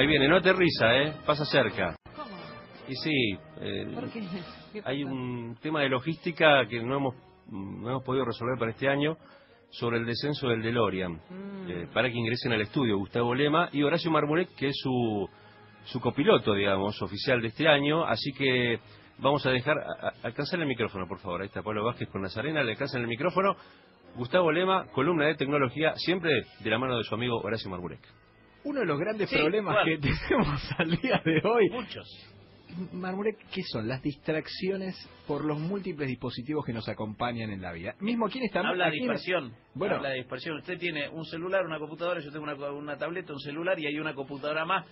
Ahí viene, no aterriza, ¿eh? Pasa cerca. ¿Cómo? Y sí, eh, ¿Por qué? ¿Qué hay un tema de logística que no hemos, no hemos podido resolver para este año sobre el descenso del DeLorean. Mm. eh, para que ingresen al estudio Gustavo Lema y Horacio Marmurek, que es su, su copiloto, digamos, oficial de este año. Así que vamos a dejar, alcanzar el micrófono, por favor. Ahí está Pablo Vázquez con Nazarena, le alcanzan el micrófono. Gustavo Lema, columna de tecnología, siempre de la mano de su amigo Horacio Marmurek. Uno de los grandes Sí, problemas que tenemos al día de hoy, Muchos. Marmurek, ¿qué son? Las distracciones por los múltiples dispositivos que nos acompañan en la vida. Mismo aquí está Habla de dispersión. Bueno. Habla de dispersión. Usted tiene un celular, una computadora, yo tengo una, una tableta, un celular y hay una computadora más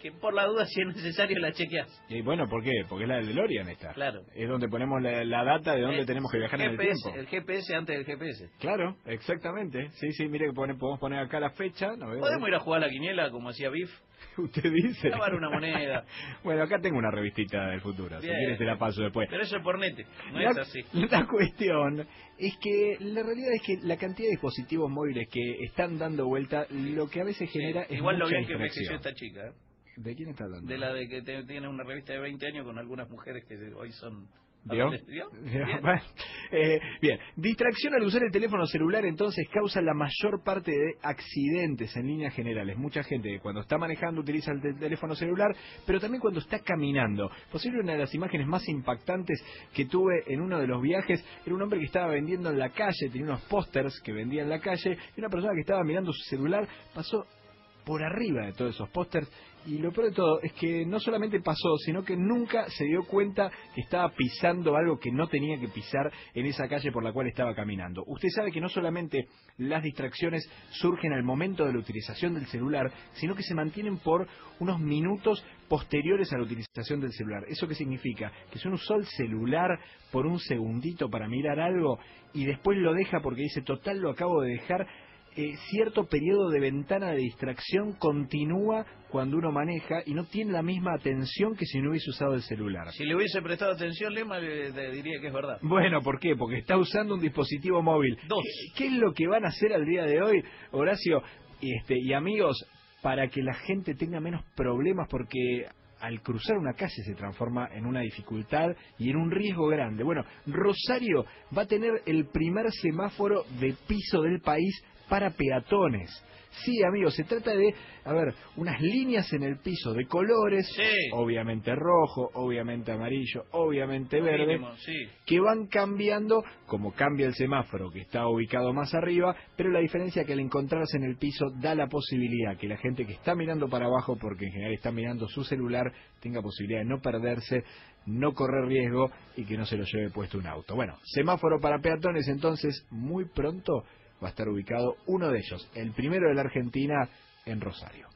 que por la duda, si es necesario, la chequeas. Y bueno, ¿por qué? Porque es la de DeLorean esta. Claro. Es donde ponemos la, la data de dónde tenemos que viajar en el GPS, tiempo. El GPS antes del GPS. Claro, exactamente. Sí, sí, mire que pone- podemos poner acá la fecha. No. Podemos ir a jugar a la quiniela, como hacía Biff. Usted dice. Lavar una moneda. bueno, acá tengo una revistita del futuro. Si quieres te la paso después. Pero eso es por nete, no la, es así. la cuestión es que la realidad es que la cantidad de dispositivos móviles que están dando vuelta, lo que a veces genera es Igual lo bien que distracción. esta chica. ¿eh? ¿De quién está hablando? De la de que te- tiene una revista de 20 años con algunas mujeres que hoy son... ¿Vio? ¿Vio? Bien. Eh, bien, distracción al usar el teléfono celular entonces causa la mayor parte de accidentes en líneas generales. Mucha gente cuando está manejando utiliza el te- teléfono celular, pero también cuando está caminando. Posible una de las imágenes más impactantes que tuve en uno de los viajes era un hombre que estaba vendiendo en la calle, tenía unos pósters que vendía en la calle, y una persona que estaba mirando su celular pasó por arriba de todos esos pósters y lo peor de todo es que no solamente pasó, sino que nunca se dio cuenta que estaba pisando algo que no tenía que pisar en esa calle por la cual estaba caminando. Usted sabe que no solamente las distracciones surgen al momento de la utilización del celular, sino que se mantienen por unos minutos posteriores a la utilización del celular. ¿Eso qué significa? Que si uno usó el celular por un segundito para mirar algo y después lo deja porque dice, total, lo acabo de dejar, eh, cierto periodo de ventana de distracción continúa cuando uno maneja y no tiene la misma atención que si no hubiese usado el celular. Si le hubiese prestado atención, Lema le, le diría que es verdad. Bueno, ¿por qué? Porque está usando un dispositivo móvil. Dos. ¿Qué, qué es lo que van a hacer al día de hoy, Horacio y, este, y amigos, para que la gente tenga menos problemas? Porque al cruzar una calle se transforma en una dificultad y en un riesgo grande. Bueno, Rosario va a tener el primer semáforo de piso del país para peatones. Sí, amigos, se trata de, a ver, unas líneas en el piso de colores, Sí. obviamente rojo, obviamente amarillo, obviamente verde, Mínimo, sí. que van cambiando como cambia el semáforo que está ubicado más arriba, pero la diferencia es que al encontrarse en el piso da la posibilidad que la gente que está mirando para abajo, porque en general está mirando su celular, tenga posibilidad de no perderse, no correr riesgo y que no se lo lleve puesto un auto. Bueno, semáforo para peatones entonces muy pronto va a estar ubicado uno de ellos, el primero de la Argentina en Rosario.